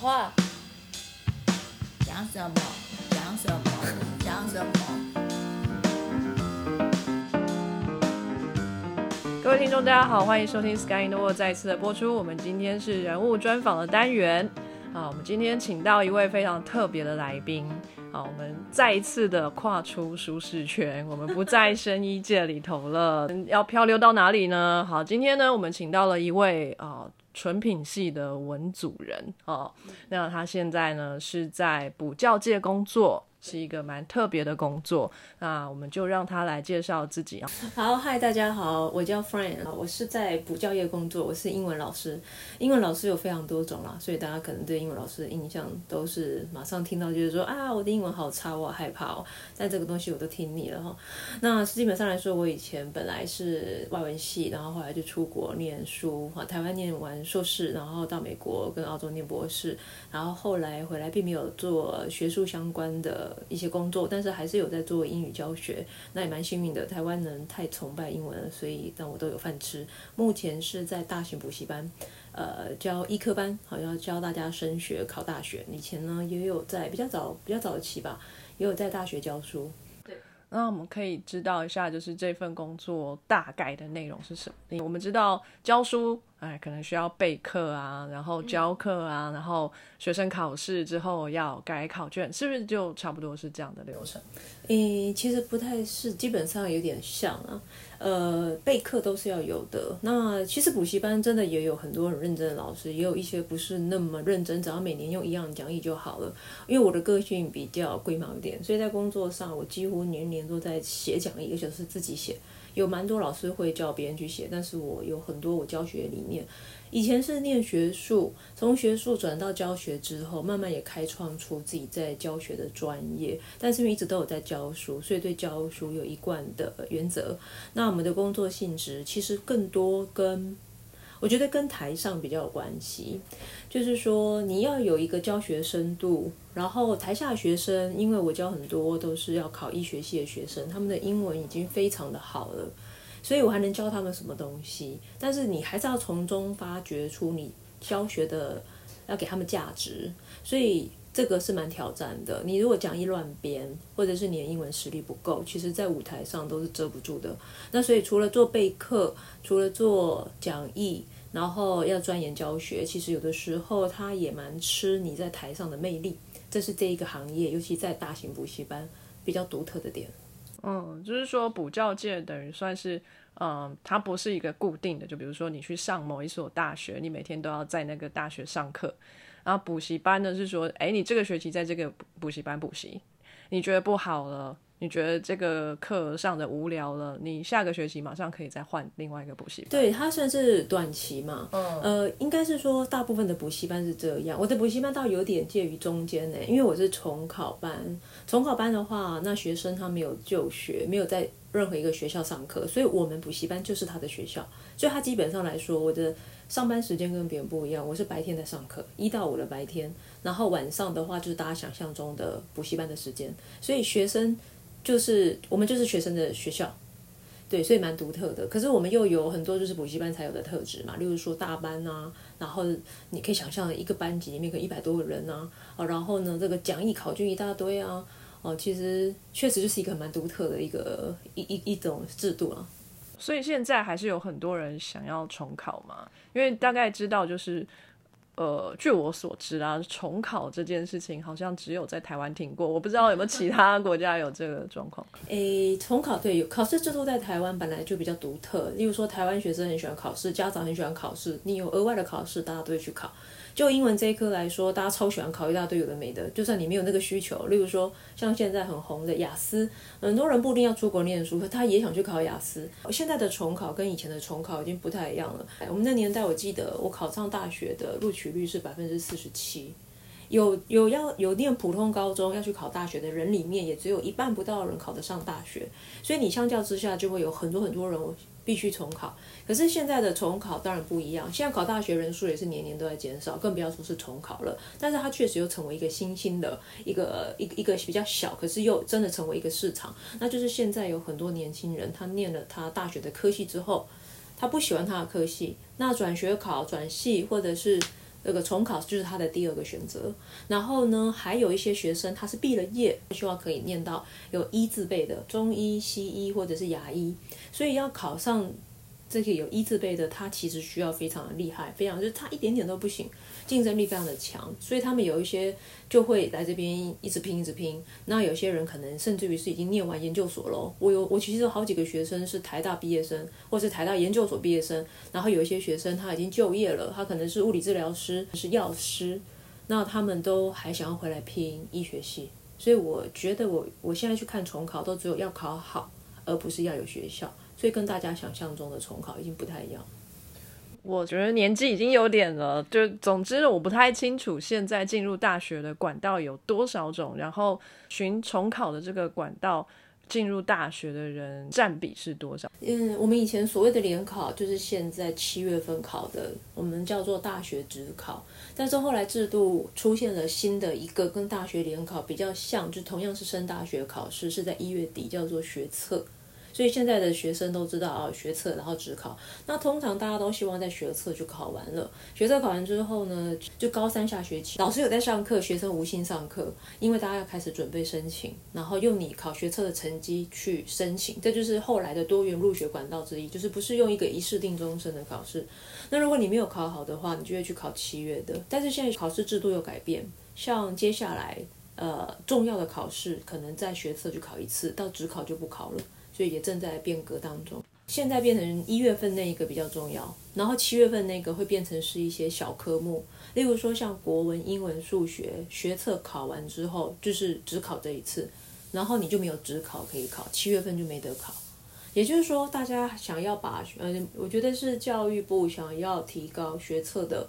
话，讲什么？讲什么？讲什么？各位听众，大家好，欢迎收听 Sky in the World 再次的播出。我们今天是人物专访的单元啊，我们今天请到一位非常特别的来宾好，我们再一次的跨出舒适圈，我们不在 生医界里头了，要漂流到哪里呢？好，今天呢，我们请到了一位啊。纯品系的文组人哦，那他现在呢是在补教界工作。是一个蛮特别的工作，那我们就让他来介绍自己啊。好，嗨，大家好，我叫 Frank，我是在补教业工作，我是英文老师。英文老师有非常多种啦，所以大家可能对英文老师的印象都是马上听到就是说啊，我的英文好差，我好害怕哦。但这个东西我都听腻了哈。那基本上来说，我以前本来是外文系，然后后来就出国念书，哈，台湾念完硕士，然后到美国跟澳洲念博士，然后后来回来并没有做学术相关的。一些工作，但是还是有在做英语教学，那也蛮幸运的。台湾人太崇拜英文了，所以让我都有饭吃。目前是在大型补习班，呃，教医科班，好像教大家升学考大学。以前呢，也有在比较早、比较早期吧，也有在大学教书。对，那我们可以知道一下，就是这份工作大概的内容是什么？我们知道教书。哎，可能需要备课啊，然后教课啊，然后学生考试之后要改考卷，是不是就差不多是这样的流程？诶，其实不太是，基本上有点像啊。呃，备课都是要有的。那其实补习班真的也有很多很认真的老师，也有一些不是那么认真，只要每年用一样的讲义就好了。因为我的个性比较龟毛一点，所以在工作上我几乎年年都在写讲义，而且是自己写。有蛮多老师会叫别人去写，但是我有很多我教学理念。以前是念学术，从学术转到教学之后，慢慢也开创出自己在教学的专业。但是因为一直都有在教书，所以对教书有一贯的原则。那我们的工作性质其实更多跟。我觉得跟台上比较有关系，就是说你要有一个教学深度，然后台下学生，因为我教很多都是要考医学系的学生，他们的英文已经非常的好了，所以我还能教他们什么东西？但是你还是要从中发掘出你教学的，要给他们价值，所以这个是蛮挑战的。你如果讲义乱编，或者是你的英文实力不够，其实在舞台上都是遮不住的。那所以除了做备课，除了做讲义。然后要钻研教学，其实有的时候他也蛮吃你在台上的魅力，这是这一个行业，尤其在大型补习班比较独特的点。嗯，就是说补教界等于算是，嗯，它不是一个固定的，就比如说你去上某一所大学，你每天都要在那个大学上课，然后补习班呢是说，哎，你这个学期在这个补习班补习，你觉得不好了。你觉得这个课上的无聊了，你下个学期马上可以再换另外一个补习班。对，它算是短期嘛。嗯。呃，应该是说大部分的补习班是这样。我的补习班倒有点介于中间呢，因为我是重考班。重考班的话，那学生他没有就学，没有在任何一个学校上课，所以我们补习班就是他的学校。所以他基本上来说，我的上班时间跟别人不一样，我是白天在上课，一到五的白天，然后晚上的话就是大家想象中的补习班的时间，所以学生。就是我们就是学生的学校，对，所以蛮独特的。可是我们又有很多就是补习班才有的特质嘛，例如说大班啊，然后你可以想象一个班级里面可一百多个人啊，哦，然后呢这个讲义考卷一大堆啊，哦，其实确实就是一个蛮独特的一个一一一种制度啊。所以现在还是有很多人想要重考嘛，因为大概知道就是。呃，据我所知啊，重考这件事情好像只有在台湾听过，我不知道有没有其他 国家有这个状况。诶，重考对，有考试制度在台湾本来就比较独特，例如说台湾学生很喜欢考试，家长很喜欢考试，你有额外的考试，大家都会去考。就英文这一科来说，大家超喜欢考一大堆有的没的。就算你没有那个需求，例如说像现在很红的雅思，很多人不一定要出国念书，可他也想去考雅思。现在的重考跟以前的重考已经不太一样了。我们那年代，我记得我考上大学的录取率是百分之四十七，有有要有念普通高中要去考大学的人里面，也只有一半不到人考得上大学。所以你相较之下，就会有很多很多人。必须重考，可是现在的重考当然不一样。现在考大学人数也是年年都在减少，更不要说是重考了。但是它确实又成为一个新兴的一个一一个比较小，可是又真的成为一个市场。那就是现在有很多年轻人，他念了他大学的科系之后，他不喜欢他的科系，那转学考、转系或者是那个重考就是他的第二个选择。然后呢，还有一些学生他是毕了业，希望可以念到有一字辈的中医、西医或者是牙医，所以要考上这个有一字辈的，他其实需要非常的厉害，非常就是他一点点都不行，竞争力非常的强，所以他们有一些就会来这边一直拼一直拼。那有些人可能甚至于是已经念完研究所了。我有我其实有好几个学生是台大毕业生，或是台大研究所毕业生，然后有一些学生他已经就业了，他可能是物理治疗师，是药师，那他们都还想要回来拼医学系。所以我觉得我我现在去看重考，都只有要考好，而不是要有学校。所以跟大家想象中的重考已经不太一样。我觉得年纪已经有点了，就总之我不太清楚现在进入大学的管道有多少种，然后寻重考的这个管道进入大学的人占比是多少。嗯，我们以前所谓的联考就是现在七月份考的，我们叫做大学直考。但是后来制度出现了新的一个跟大学联考比较像，就同样是升大学考试，是在一月底，叫做学测。所以现在的学生都知道啊，学测然后职考。那通常大家都希望在学测就考完了。学测考完之后呢，就高三下学期，老师有在上课，学生无心上课，因为大家要开始准备申请，然后用你考学测的成绩去申请，这就是后来的多元入学管道之一，就是不是用一个一试定终身的考试。那如果你没有考好的话，你就会去考七月的。但是现在考试制度有改变，像接下来呃重要的考试，可能在学测就考一次，到职考就不考了。所以也正在变革当中。现在变成一月份那一个比较重要，然后七月份那个会变成是一些小科目，例如说像国文、英文、数学学测考完之后，就是只考这一次，然后你就没有只考可以考，七月份就没得考。也就是说，大家想要把，嗯，我觉得是教育部想要提高学测的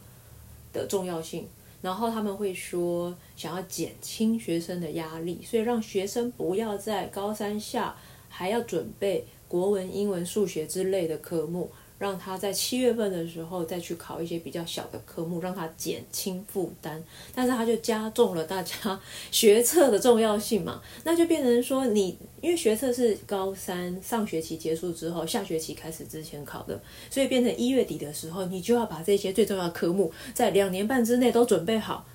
的重要性，然后他们会说想要减轻学生的压力，所以让学生不要在高三下。还要准备国文、英文、数学之类的科目，让他在七月份的时候再去考一些比较小的科目，让他减轻负担。但是他就加重了大家学测的重要性嘛，那就变成说你因为学测是高三上学期结束之后，下学期开始之前考的，所以变成一月底的时候，你就要把这些最重要的科目在两年半之内都准备好。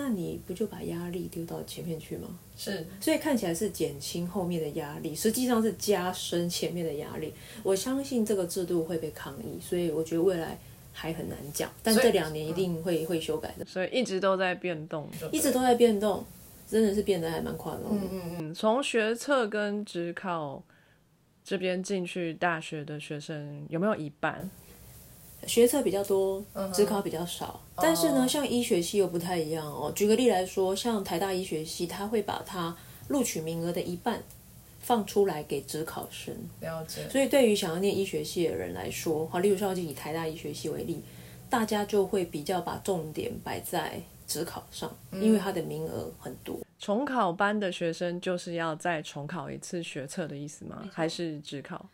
那你不就把压力丢到前面去吗？是，所以看起来是减轻后面的压力，实际上是加深前面的压力。我相信这个制度会被抗议，所以我觉得未来还很难讲。但这两年一定会会修改的。所以一直都在变动，一直都在变动，真的是变得还蛮快的。嗯嗯嗯。从学测跟职考这边进去大学的学生有没有一半？学测比较多，职考比较少。但是呢，像医学系又不太一样哦。举个例来说，像台大医学系，他会把它录取名额的一半放出来给职考生。了解。所以对于想要念医学系的人来说，好，例如说就以台大医学系为例，大家就会比较把重点摆在职考上，因为它的名额很多。重考班的学生就是要再重考一次学测的意思吗？还是职考？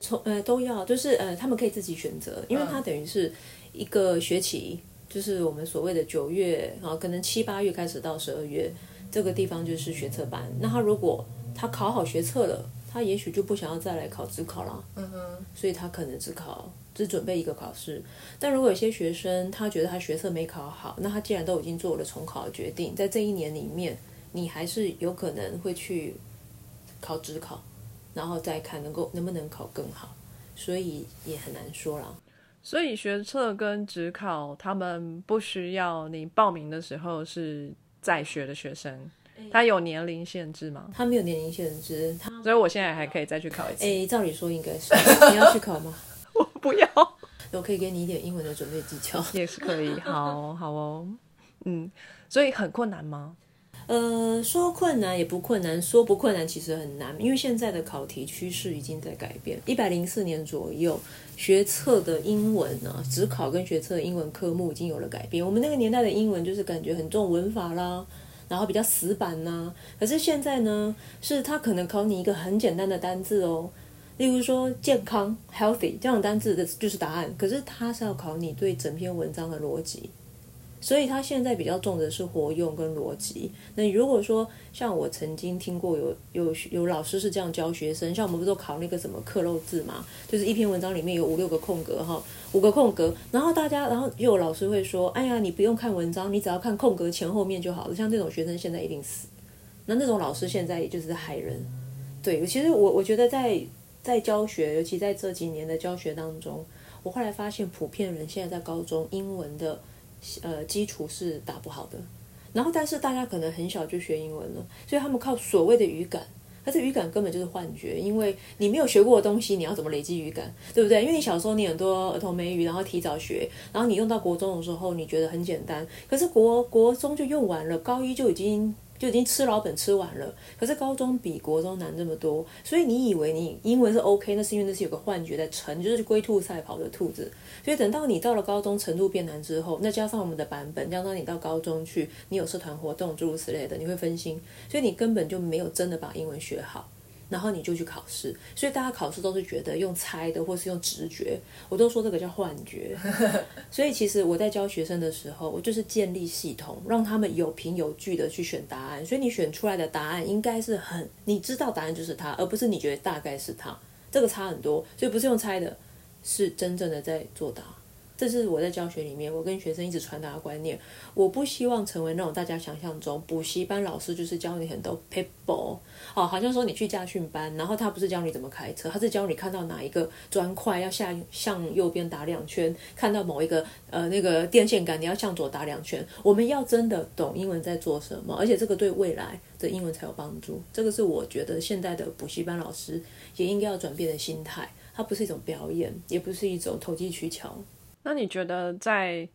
从呃都要，就是呃他们可以自己选择，因为它等于是一个学期，就是我们所谓的九月，然后可能七八月开始到十二月，这个地方就是学测班。那他如果他考好学测了，他也许就不想要再来考自考了，嗯哼，所以他可能只考只准备一个考试。但如果有些学生他觉得他学测没考好，那他既然都已经做了重考的决定，在这一年里面，你还是有可能会去考职考。然后再看能够能不能考更好，所以也很难说了。所以学测跟职考，他们不需要你报名的时候是在学的学生，他有年龄限制吗？他没有年龄限制，他所以我现在还可以再去考一次。哎，照理说应该是，你要去考吗？我不要，我可以给你一点英文的准备技巧，也是可以。好好哦，嗯，所以很困难吗？呃，说困难也不困难，说不困难其实很难，因为现在的考题趋势已经在改变。一百零四年左右，学测的英文呢，只考跟学测的英文科目已经有了改变。我们那个年代的英文就是感觉很重文法啦，然后比较死板呐。可是现在呢，是它可能考你一个很简单的单字哦，例如说健康 （healthy） 这样的单字的就是答案，可是它是要考你对整篇文章的逻辑。所以他现在比较重的是活用跟逻辑。那如果说像我曾经听过有有有老师是这样教学生，像我们不是都考那个什么刻漏字嘛，就是一篇文章里面有五六个空格哈，五个空格，然后大家然后又有老师会说，哎呀，你不用看文章，你只要看空格前后面就好了。像这种学生现在一定死。那那种老师现在也就是害人。对，其实我我觉得在在教学，尤其在这几年的教学当中，我后来发现普遍人现在在高中英文的。呃，基础是打不好的，然后但是大家可能很小就学英文了，所以他们靠所谓的语感，可是语感根本就是幻觉，因为你没有学过的东西，你要怎么累积语感，对不对？因为你小时候你很多儿童美语，然后提早学，然后你用到国中的时候，你觉得很简单，可是国国中就用完了，高一就已经。就已经吃老本吃完了，可是高中比国中难这么多，所以你以为你英文是 OK，那是因为那是有个幻觉在成，就是龟兔赛跑的兔子。所以等到你到了高中程度变难之后，那加上我们的版本，加上你到高中去，你有社团活动诸如此类的，你会分心，所以你根本就没有真的把英文学好。然后你就去考试，所以大家考试都是觉得用猜的，或是用直觉，我都说这个叫幻觉。所以其实我在教学生的时候，我就是建立系统，让他们有凭有据的去选答案。所以你选出来的答案应该是很，你知道答案就是它，而不是你觉得大概是它，这个差很多。所以不是用猜的，是真正的在作答。这是我在教学里面，我跟学生一直传达的观念。我不希望成为那种大家想象中补习班老师，就是教你很多 paper，哦，好像说你去驾训班，然后他不是教你怎么开车，他是教你看到哪一个砖块要下向右边打两圈，看到某一个呃那个电线杆你要向左打两圈。我们要真的懂英文在做什么，而且这个对未来的英文才有帮助。这个是我觉得现在的补习班老师也应该要转变的心态，它不是一种表演，也不是一种投机取巧。那你觉得在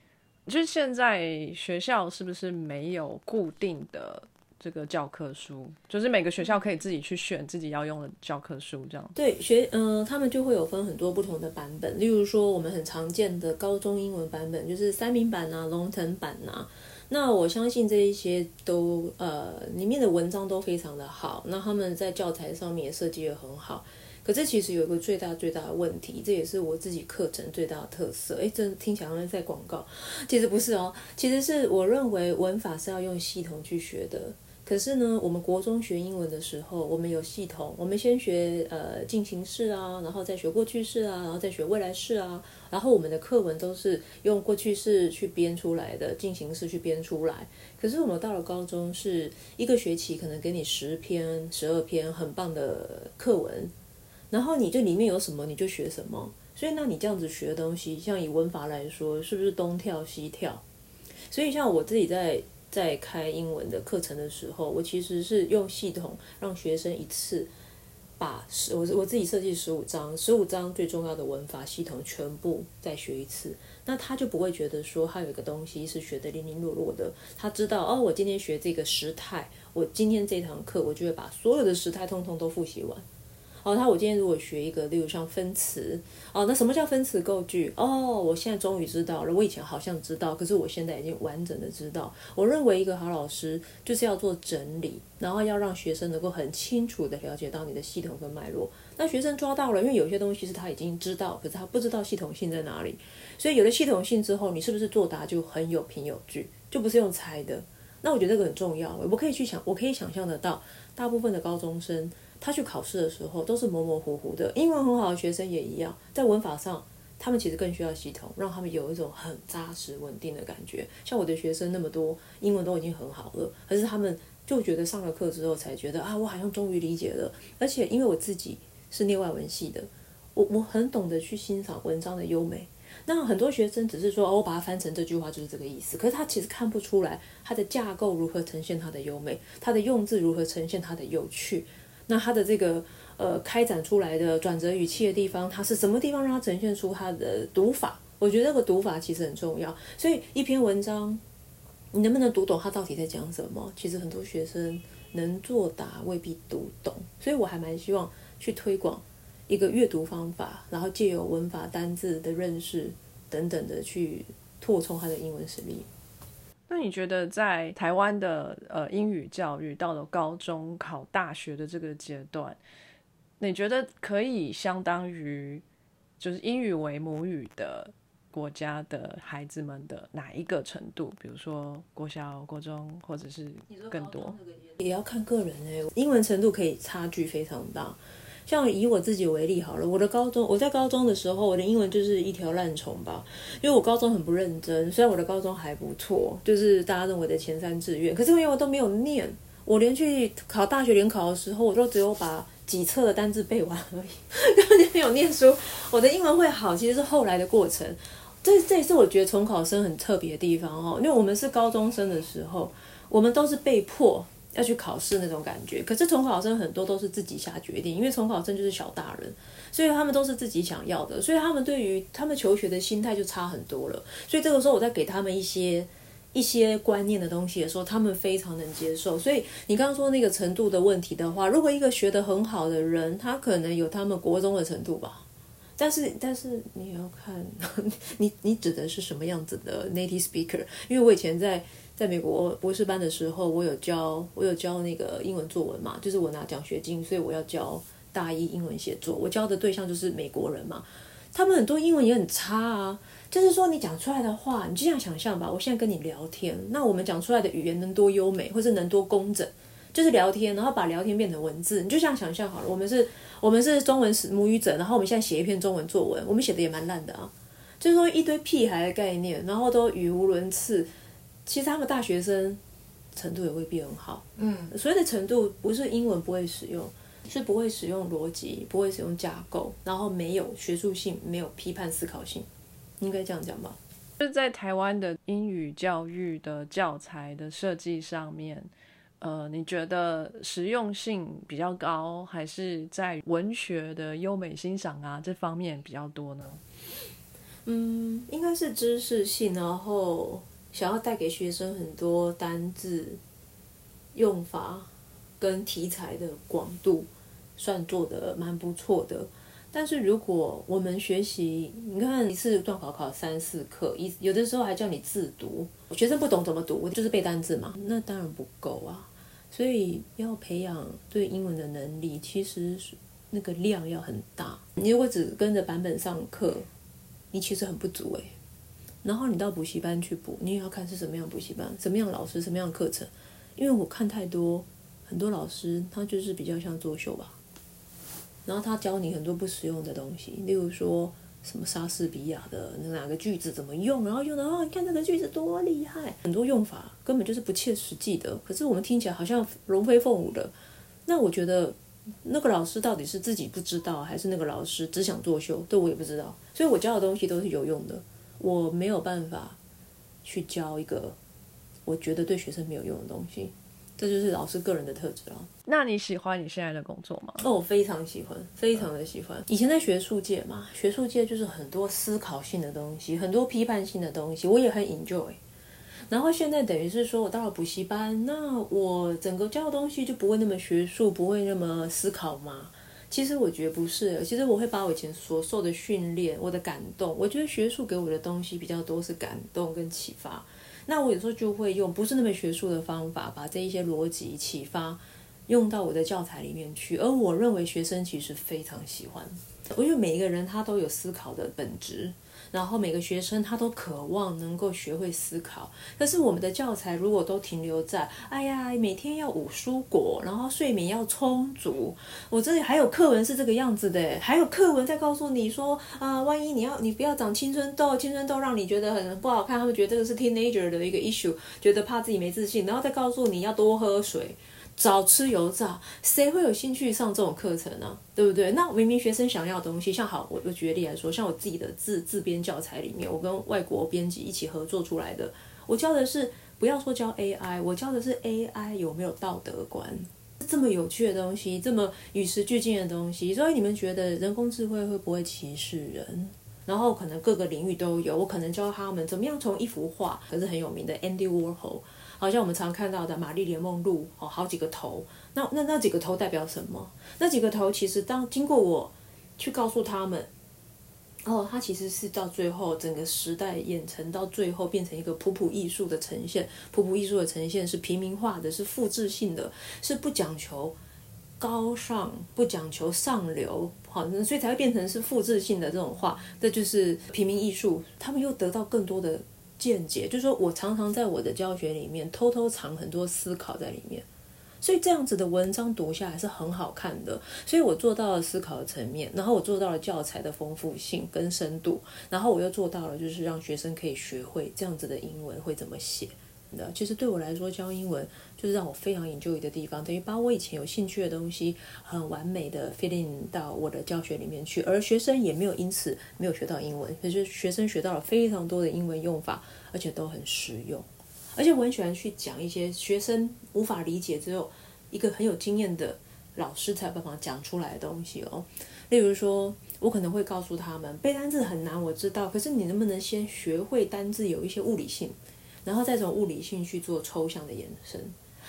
就是现在学校是不是没有固定的这个教科书？就是每个学校可以自己去选自己要用的教科书，这样？对，学嗯，他们就会有分很多不同的版本。例如说，我们很常见的高中英文版本，就是三明版啊、龙腾版啊。那我相信这一些都呃里面的文章都非常的好，那他们在教材上面也设计的很好。可是其实有一个最大最大的问题，这也是我自己课程最大的特色。哎，这听起来好像在广告，其实不是哦。其实是我认为文法是要用系统去学的。可是呢，我们国中学英文的时候，我们有系统，我们先学呃进行式啊，然后再学过去式啊，然后再学未来式啊。然后我们的课文都是用过去式去编出来的，进行式去编出来。可是我们到了高中，是一个学期可能给你十篇、十二篇很棒的课文。然后你这里面有什么你就学什么，所以那你这样子学的东西，像以文法来说，是不是东跳西跳？所以像我自己在在开英文的课程的时候，我其实是用系统让学生一次把十我我自己设计十五章，十五章最重要的文法系统全部再学一次，那他就不会觉得说他有一个东西是学的零零落落的，他知道哦，我今天学这个时态，我今天这堂课我就会把所有的时态通通都复习完。哦，他我今天如果学一个，例如像分词，哦，那什么叫分词构句？哦，我现在终于知道了。我以前好像知道，可是我现在已经完整的知道。我认为一个好老师就是要做整理，然后要让学生能够很清楚的了解到你的系统跟脉络。那学生抓到了，因为有些东西是他已经知道，可是他不知道系统性在哪里。所以有了系统性之后，你是不是作答就很有凭有据，就不是用猜的？那我觉得这个很重要。我可以去想，我可以想象得到，大部分的高中生。他去考试的时候都是模模糊糊的，英文很好的学生也一样，在文法上，他们其实更需要系统，让他们有一种很扎实稳定的感觉。像我的学生那么多，英文都已经很好了，可是他们就觉得上了课之后才觉得啊，我好像终于理解了。而且因为我自己是念外文系的，我我很懂得去欣赏文章的优美。那很多学生只是说哦，我把它翻成这句话就是这个意思，可是他其实看不出来它的架构如何呈现它的优美，它的用字如何呈现它的有趣。那他的这个呃开展出来的转折语气的地方，它是什么地方让它呈现出它的读法？我觉得这个读法其实很重要。所以一篇文章，你能不能读懂它到底在讲什么？其实很多学生能作答未必读懂。所以我还蛮希望去推广一个阅读方法，然后借由文法、单字的认识等等的去拓充他的英文实力。那你觉得在台湾的呃英语教育到了高中考大学的这个阶段，你觉得可以相当于就是英语为母语的国家的孩子们的哪一个程度？比如说国小、国中，或者是更多？也要看个人哎、英文程度可以差距非常大。像以我自己为例好了，我的高中，我在高中的时候，我的英文就是一条烂虫吧，因为我高中很不认真。虽然我的高中还不错，就是大家认为的前三志愿，可是因为我都没有念，我连去考大学联考的时候，我都只有把几册的单字背完而已，根本就没有念书。我的英文会好，其实是后来的过程。这这也是我觉得重考生很特别的地方哦，因为我们是高中生的时候，我们都是被迫要去考试那种感觉。可是重考生很多都是自己下决定，因为重考生就是小大人，所以他们都是自己想要的，所以他们对于他们求学的心态就差很多了。所以这个时候我在给他们一些一些观念的东西的时候，他们非常能接受。所以你刚刚说那个程度的问题的话，如果一个学得很好的人，他可能有他们国中的程度吧。但是，但是你要看，你你指的是什么样子的 native speaker？因为我以前在在美国博士班的时候，我有教我有教那个英文作文嘛，就是我拿奖学金，所以我要教大一英文写作。我教的对象就是美国人嘛，他们很多英文也很差啊。就是说，你讲出来的话，你就这样想象吧。我现在跟你聊天，那我们讲出来的语言能多优美，或是能多工整？就是聊天，然后把聊天变成文字，你就这样想象好了。我们是，我们是中文母语者，然后我们现在写一篇中文作文，我们写的也蛮烂的啊。就是说一堆屁孩的概念，然后都语无伦次。其实他们大学生程度也未必很好。嗯，所谓的程度不是英文不会使用，是不会使用逻辑，不会使用架构，然后没有学术性，没有批判思考性，应该这样讲吧？就是在台湾的英语教育的教材的设计上面。呃，你觉得实用性比较高，还是在文学的优美欣赏啊这方面比较多呢？嗯，应该是知识性，然后想要带给学生很多单字、用法跟题材的广度，算做的蛮不错的。但是如果我们学习，你看一次段考考三四课，一有的时候还叫你自读，学生不懂怎么读，就是背单字嘛，那当然不够啊。所以要培养对英文的能力，其实那个量要很大。你如果只跟着版本上课，你其实很不足诶。然后你到补习班去补，你也要看是什么样补习班、什么样老师、什么样课程。因为我看太多很多老师，他就是比较像作秀吧。然后他教你很多不实用的东西，例如说什么莎士比亚的哪个句子怎么用，然后用的哦，你看这个句子多厉害，很多用法根本就是不切实际的。可是我们听起来好像龙飞凤舞的。那我觉得那个老师到底是自己不知道，还是那个老师只想作秀？这我也不知道。所以我教的东西都是有用的，我没有办法去教一个我觉得对学生没有用的东西。这就是老师个人的特质啊。那你喜欢你现在的工作吗？哦，我非常喜欢，非常的喜欢。以前在学术界嘛，学术界就是很多思考性的东西，很多批判性的东西，我也很 enjoy。然后现在等于是说我到了补习班，那我整个教的东西就不会那么学术，不会那么思考嘛。其实我觉得不是，其实我会把我以前所受的训练，我的感动，我觉得学术给我的东西比较多是感动跟启发。那我有时候就会用不是那么学术的方法，把这一些逻辑启发用到我的教材里面去，而我认为学生其实非常喜欢。我觉得每一个人他都有思考的本质，然后每个学生他都渴望能够学会思考。但是我们的教材如果都停留在哎呀每天要五蔬果，然后睡眠要充足，我这里还有课文是这个样子的，还有课文在告诉你说啊，万一你要你不要长青春痘，青春痘让你觉得很不好看，他们觉得这个是 teenager 的一个 issue，觉得怕自己没自信，然后再告诉你要多喝水。早吃油炸，谁会有兴趣上这种课程呢？对不对？那明明学生想要的东西，像好，我我举例来说，像我自己的自自编教材里面，我跟外国编辑一起合作出来的，我教的是不要说教 AI，我教的是 AI 有没有道德观，这么有趣的东西，这么与时俱进的东西，所以你们觉得人工智慧会不会歧视人？然后可能各个领域都有，我可能教他们怎么样从一幅画，可是很有名的 Andy Warhol。好像我们常看到的玛丽莲梦露哦，好几个头，那那那几个头代表什么？那几个头其实当经过我去告诉他们，哦，它其实是到最后整个时代演成到最后变成一个普普艺术的呈现，普普艺术的呈现是平民化的，是复制性的，是不讲求高尚，不讲求上流，好，所以才会变成是复制性的这种话，这就是平民艺术。他们又得到更多的见解，就是说我常常在我的教学里面偷偷藏很多思考在里面。所以这样子的文章读下来是很好看的，所以我做到了思考的层面，然后我做到了教材的丰富性跟深度，然后我又做到了就是让学生可以学会这样子的英文会怎么写。其实对我来说教英文就是让我非常 enjoy 的地方，等于把我以前有兴趣的东西很完美的 fit in 到我的教学里面去，而学生也没有因此没有学到英文，可是学生学到了非常多的英文用法，而且都很实用。而且我很喜欢去讲一些学生无法理解，只有一个很有经验的老师才有办法讲出来的东西哦。例如说，我可能会告诉他们，背单词很难，我知道，可是你能不能先学会单字有一些物理性，然后再从物理性去做抽象的延伸？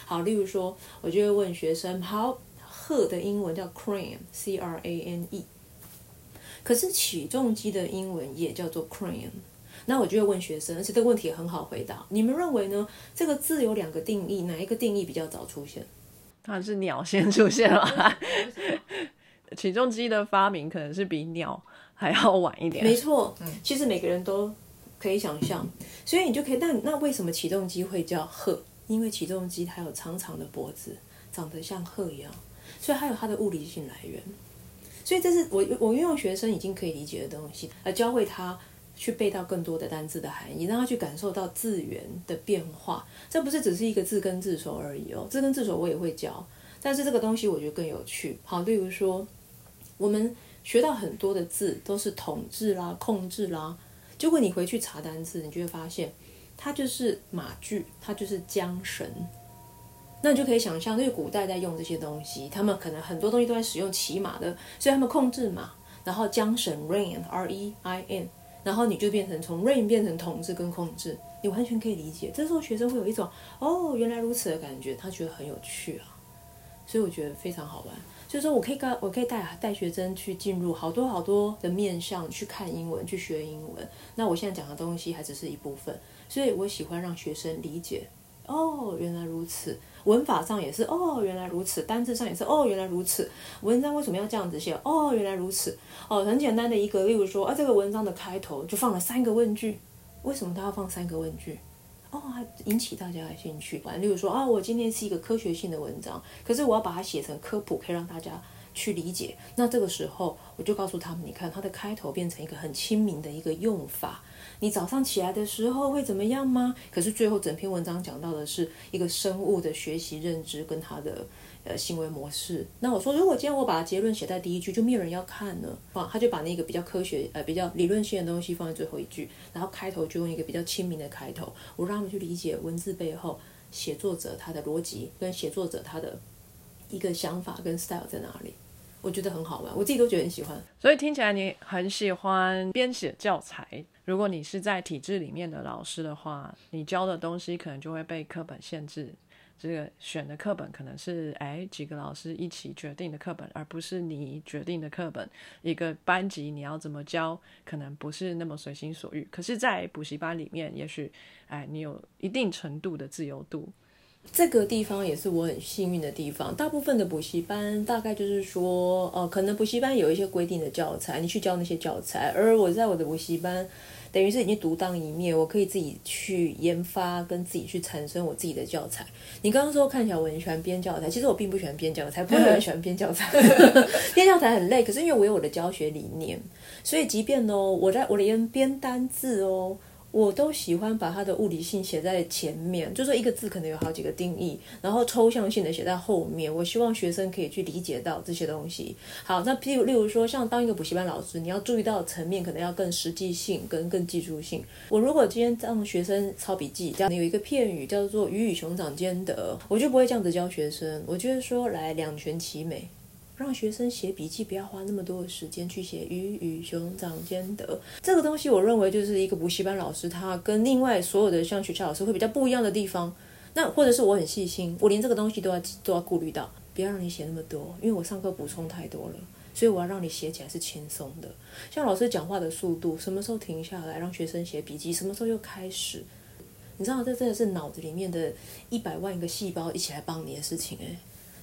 好，例如说，我就会问学生，好，鹤的英文叫 crane，c r a n e，可是起重机的英文也叫做 crane。那我就会问学生，而且这个问题很好回答。你们认为呢？这个字有两个定义，哪一个定义比较早出现？当然是鸟先出现了。起重机的发明可能是比鸟还要晚一点。没错，其实每个人都可以想象，所以你就可以。那那为什么起重机会叫鹤？因为起重机它有长长的脖子，长得像鹤一样，所以它有它的物理性来源。所以这是我我运用学生已经可以理解的东西，来教会他。去背到更多的单字的含义，让他去感受到字源的变化。这不是只是一个字根字首而已哦，字根字首我也会教，但是这个东西我觉得更有趣。好，例如说，我们学到很多的字都是统治啦、控制啦，结果你回去查单字，你就会发现它就是马具，它就是缰绳。那你就可以想象，因为古代在用这些东西，他们可能很多东西都在使用骑马的，所以他们控制马，然后缰绳 rein，r e i n。然后你就变成从 rein 变成统治跟控制，你完全可以理解。这时候学生会有一种哦，原来如此的感觉，他觉得很有趣啊，所以我觉得非常好玩。就是说我可以跟我可以带带学生去进入好多好多的面向去看英文，去学英文。那我现在讲的东西还只是一部分，所以我喜欢让学生理解。哦，原来如此。文法上也是哦，原来如此。单字上也是哦，原来如此。文章为什么要这样子写？哦，原来如此。哦，很简单的一个，例如说啊，这个文章的开头就放了三个问句，为什么他要放三个问句？哦，引起大家的兴趣。例如说啊，我今天是一个科学性的文章，可是我要把它写成科普，可以让大家去理解。那这个时候，我就告诉他们，你看它的开头变成一个很亲民的一个用法。你早上起来的时候会怎么样吗？可是最后整篇文章讲到的是一个生物的学习认知跟它的呃行为模式。那我说，如果今天我把结论写在第一句，就没有人要看呢。啊，他就把那个比较科学呃比较理论性的东西放在最后一句，然后开头就用一个比较亲民的开头，我让他们去理解文字背后写作者他的逻辑跟写作者他的一个想法跟 style 在哪里。我觉得很好玩，我自己都觉得很喜欢。所以听起来你很喜欢编写教材。如果你是在体制里面的老师的话，你教的东西可能就会被课本限制。这个选的课本可能是哎几个老师一起决定的课本，而不是你决定的课本。一个班级你要怎么教，可能不是那么随心所欲。可是，在补习班里面，也许哎你有一定程度的自由度。这个地方也是我很幸运的地方。大部分的补习班大概就是说，呃，可能补习班有一些规定的教材，你去教那些教材。而我在我的补习班，等于是已经独当一面，我可以自己去研发，跟自己去产生我自己的教材。你刚刚说看起来我很喜欢编教材，其实我并不喜欢编教材，不是很喜欢编教材。编教材 很累，可是因为我有我的教学理念，所以即便哦，我在我连编单字哦。我都喜欢把它的物理性写在前面，就说一个字可能有好几个定义，然后抽象性的写在后面。我希望学生可以去理解到这些东西。好，那譬如例如说，像当一个补习班老师，你要注意到层面可能要更实际性跟更技术性。我如果今天让学生抄笔记，这样有一个片语叫做鱼与熊掌兼得，我就不会这样子教学生。我就是说来两全其美。让学生写笔记不要花那么多的时间去写鱼与熊掌兼得这个东西，我认为就是一个补习班老师他跟另外所有的像学校老师会比较不一样的地方。那或者是我很细心，我连这个东西都要都要顾虑到，不要让你写那么多，因为我上课补充太多了，所以我要让你写起来是轻松的。像老师讲话的速度，什么时候停下来让学生写笔记，什么时候又开始，你知道这真的是脑子里面的一百万个细胞一起来帮你的事情诶。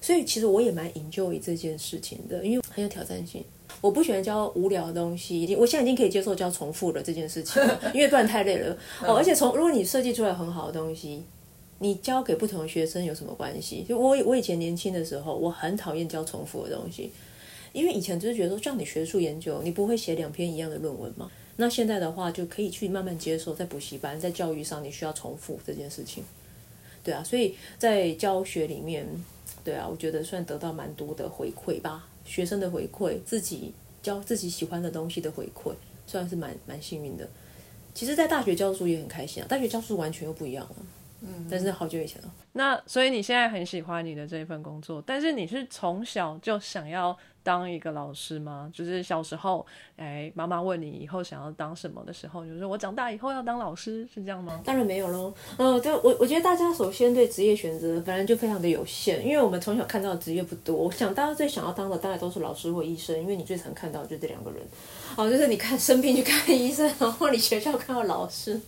所以其实我也蛮 enjoy 这件事情的，因为很有挑战性。我不喜欢教无聊的东西，已经我现在已经可以接受教重复的这件事情了，因为不然太累了。哦，而且从如果你设计出来很好的东西，你教给不同的学生有什么关系？就我我以前年轻的时候，我很讨厌教重复的东西，因为以前就是觉得说，像你学术研究，你不会写两篇一样的论文吗？那现在的话，就可以去慢慢接受，在补习班，在教育上，你需要重复这件事情。对啊，所以在教学里面，对啊，我觉得算得到蛮多的回馈吧，学生的回馈，自己教自己喜欢的东西的回馈，算是蛮蛮幸运的。其实，在大学教书也很开心啊，大学教书完全又不一样了。嗯，但是好久以前了。那所以你现在很喜欢你的这一份工作，但是你是从小就想要当一个老师吗？就是小时候，哎，妈妈问你以后想要当什么的时候，就是我长大以后要当老师，是这样吗？当然没有喽。呃，对我我觉得大家首先对职业选择本来就非常的有限，因为我们从小看到的职业不多。我想大家最想要当的大概都是老师或医生，因为你最常看到就这两个人。哦，就是你看生病去看医生，然后你学校看到老师。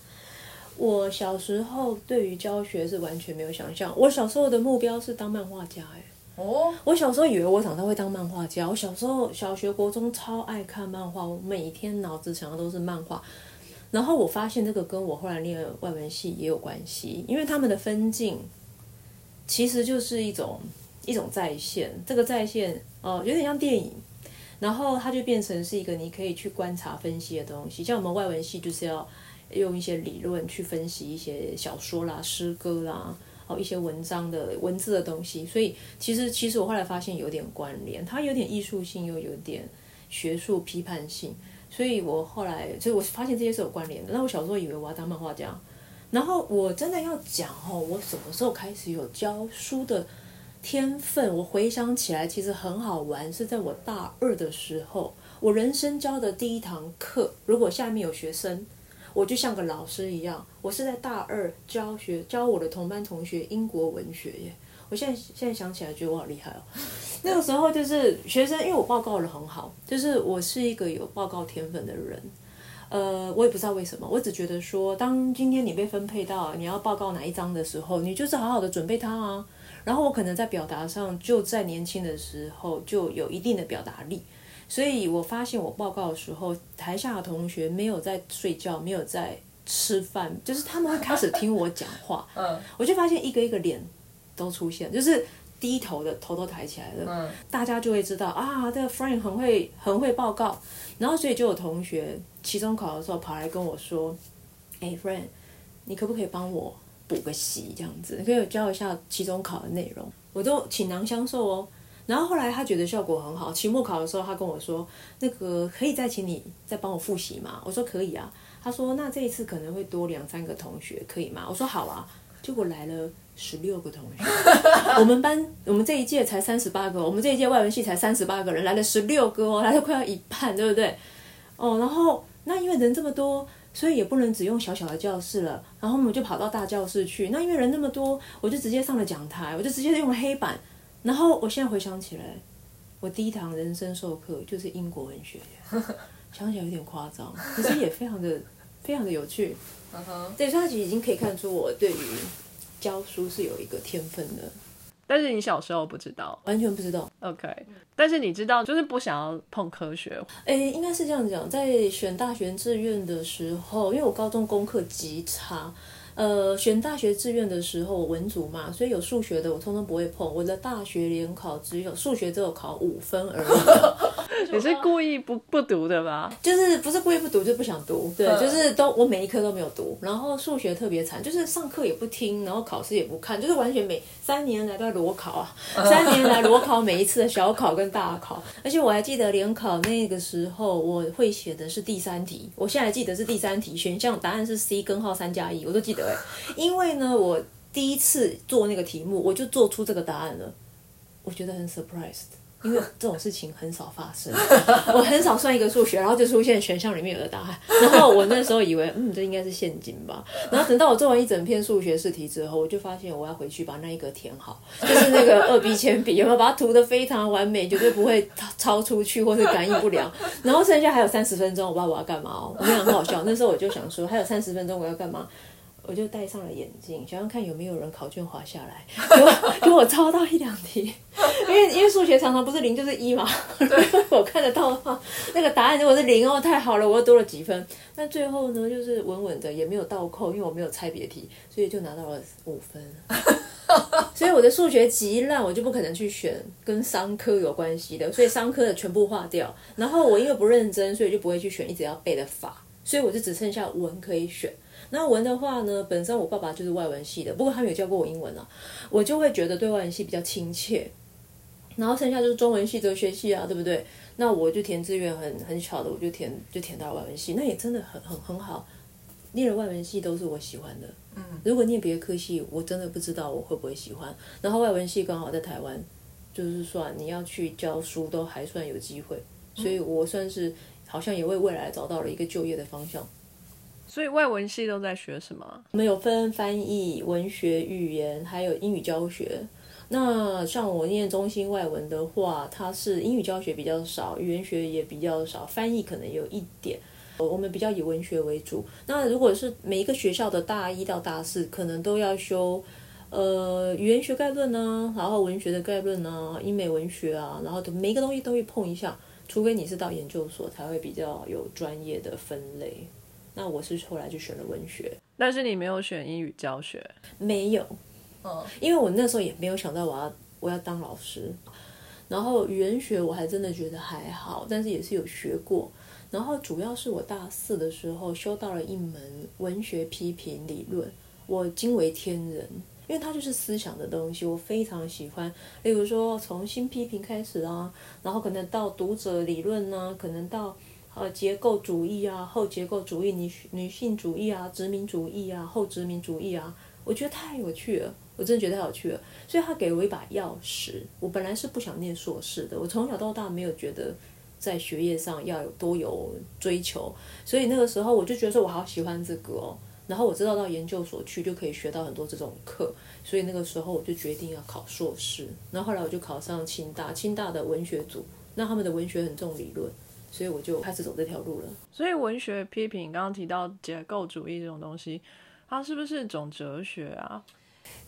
我小时候对于教学是完全没有想象。我小时候的目标是当漫画家，哎，哦，我小时候以为我长大会当漫画家。我小时候小学、国中超爱看漫画，我每天脑子想的都是漫画。然后我发现这个跟我后来念外文系也有关系，因为他们的分镜其实就是一种一种再现。这个再现哦，有点像电影，然后它就变成是一个你可以去观察分析的东西。像我们外文系就是要。用一些理论去分析一些小说啦、诗歌啦，哦，一些文章的文字的东西。所以其实其实我后来发现有点关联，它有点艺术性，又有点学术批判性。所以我后来，所以我发现这些是有关联的。那我小时候以为我要当漫画家，然后我真的要讲哦，我什么时候开始有教书的天分？我回想起来，其实很好玩，是在我大二的时候，我人生教的第一堂课。如果下面有学生。我就像个老师一样，我是在大二教学教我的同班同学英国文学耶。我现在现在想起来觉得我好厉害哦。那个时候就是学生，因为我报告的很好，就是我是一个有报告天分的人。呃，我也不知道为什么，我只觉得说，当今天你被分配到你要报告哪一章的时候，你就是好好的准备它啊。然后我可能在表达上，就在年轻的时候就有一定的表达力。所以我发现我报告的时候，台下的同学没有在睡觉，没有在吃饭，就是他们会开始听我讲话。嗯，我就发现一个一个脸都出现，就是低头的头都抬起来了。嗯，大家就会知道啊，这个 friend 很会很会报告。然后所以就有同学期中考的时候跑来跟我说：“哎，friend，你可不可以帮我补个习这样子？你可以教一下期中考的内容。”我都倾囊相授哦。然后后来他觉得效果很好，期末考的时候他跟我说：“那个可以再请你再帮我复习吗？”我说：“可以啊。”他说：“那这一次可能会多两三个同学，可以吗？”我说：“好啊。”结果来了十六个同学，我们班我们这一届才三十八个，我们这一届外文系才三十八个人，来了十六个哦，来了快要一半，对不对？哦，然后那因为人这么多，所以也不能只用小小的教室了，然后我们就跑到大教室去。那因为人那么多，我就直接上了讲台，我就直接用黑板。然后我现在回想起来，我第一堂人生授课就是英国文学，想起来有点夸张，可是也非常的非常的有趣。嗯哼，对，所以他其实已经可以看出我对于教书是有一个天分的。但是你小时候不知道，完全不知道。OK，但是你知道，就是不想要碰科学。哎，应该是这样讲，在选大学志愿的时候，因为我高中功课极差。呃，选大学志愿的时候，文组嘛，所以有数学的我通通不会碰。我的大学联考只有数学只有考五分而已。你是故意不不读的吧？就是不是故意不读，就不想读。对，就是都我每一科都没有读。然后数学特别惨，就是上课也不听，然后考试也不看，就是完全每三年来都在裸考啊。三年来裸考每一次的小考跟大考，而且我还记得联考那个时候我会写的是第三题，我现在记得是第三题，选项答案是 C 根号三加一，我都记得。因为呢，我第一次做那个题目，我就做出这个答案了，我觉得很 surprised，因为这种事情很少发生，我很少算一个数学，然后就出现选项里面有的答案，然后我那时候以为，嗯，这应该是陷阱吧，然后等到我做完一整篇数学试题之后，我就发现我要回去把那一个填好，就是那个二 B 铅笔有没有把它涂的非常完美，绝对不会超出去或是感应不良，然后剩下还有三十分钟，我不知道我要干嘛哦，我觉得很好笑，那时候我就想说还有三十分钟我要干嘛。我就戴上了眼镜，想要看有没有人考卷滑下来，给我抄到一两题，因为因为数学常常不是零就是一嘛，我看得到的话，那个答案如果是零哦，太好了，我又多了几分。那最后呢，就是稳稳的，也没有倒扣，因为我没有猜别题，所以就拿到了五分。所以我的数学极烂，我就不可能去选跟商科有关系的，所以商科的全部划掉。然后我因为不认真，所以就不会去选一直要背的法，所以我就只剩下文可以选。那文的话呢，本身我爸爸就是外文系的，不过他没有教过我英文啊，我就会觉得对外文系比较亲切。然后剩下就是中文系、哲学系啊，对不对？那我就填志愿，很很巧的，我就填就填到了外文系，那也真的很很很好。念了外文系都是我喜欢的。嗯，如果念别的科系，我真的不知道我会不会喜欢。然后外文系刚好在台湾，就是算你要去教书都还算有机会，所以我算是好像也为未来找到了一个就业的方向。所以外文系都在学什么？我们有分翻译、文学、语言，还有英语教学。那像我念中心外文的话，它是英语教学比较少，语言学也比较少，翻译可能有一点。我们比较以文学为主。那如果是每一个学校的大一到大四，可能都要修，呃，语言学概论呢，然后文学的概论啊，英美文学啊，然后每一个东西都会碰一下。除非你是到研究所，才会比较有专业的分类。那我是后来就选了文学，但是你没有选英语教学，没有，嗯，因为我那时候也没有想到我要我要当老师。然后语言学我还真的觉得还好，但是也是有学过。然后主要是我大四的时候修到了一门文学批评理论，我惊为天人，因为它就是思想的东西，我非常喜欢。例如说从新批评开始啊，然后可能到读者理论啊，可能到呃结构主义啊、后结构主义、女女性主义啊、殖民主义啊、后殖民主义啊，我觉得太有趣了，我真的觉得太有趣了。所以他给了我一把钥匙，我本来是不想念硕士的，我从小到大没有觉得。在学业上要有多有追求，所以那个时候我就觉得说，我好喜欢这个哦。然后我知道到研究所去就可以学到很多这种课，所以那个时候我就决定要考硕士。然后后来我就考上清大，清大的文学组，那他们的文学很重理论，所以我就开始走这条路了。所以文学批评刚刚提到结构主义这种东西，它是不是一种哲学啊？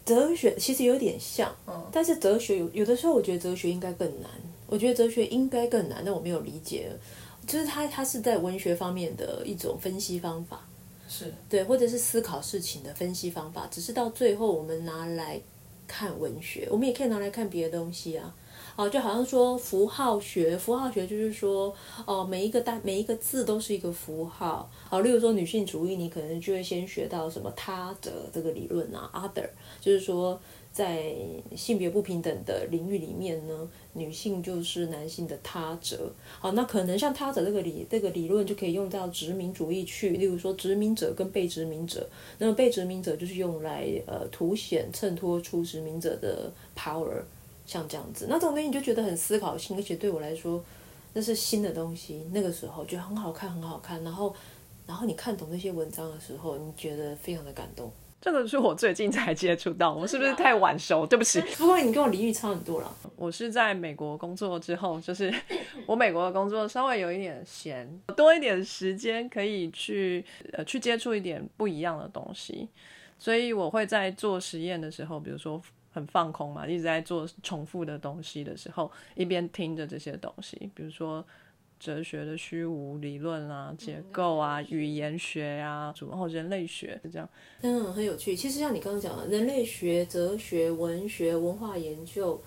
哲学其实有点像，但是哲学有有的时候我觉得哲学应该更难。我觉得哲学应该更难，但我没有理解，就是它它是在文学方面的一种分析方法，是对，或者是思考事情的分析方法，只是到最后我们拿来看文学，我们也可以拿来看别的东西啊。哦，就好像说符号学，符号学就是说，哦，每一个单每一个字都是一个符号。好，例如说女性主义，你可能就会先学到什么他者这个理论啊，other，就是说。在性别不平等的领域里面呢，女性就是男性的他者。好，那可能像他者这个理这个理论就可以用到殖民主义去，例如说殖民者跟被殖民者。那么被殖民者就是用来呃凸显衬托出殖民者的 power，像这样子。那这种东西你就觉得很思考性，而且对我来说那是新的东西。那个时候觉得很好看，很好看。然后，然后你看懂那些文章的时候，你觉得非常的感动。这个是我最近才接触到，我是不是太晚熟？对不起。不过你跟我离域差很多了。我是在美国工作之后，就是 我美国的工作稍微有一点闲，多一点时间可以去呃去接触一点不一样的东西，所以我会在做实验的时候，比如说很放空嘛，一直在做重复的东西的时候，一边听着这些东西，比如说。哲学的虚无理论啊，结构啊，语言学啊，然后人类学是这样，嗯，很有趣。其实像你刚刚讲的，人类学、哲学、文学、文化研究，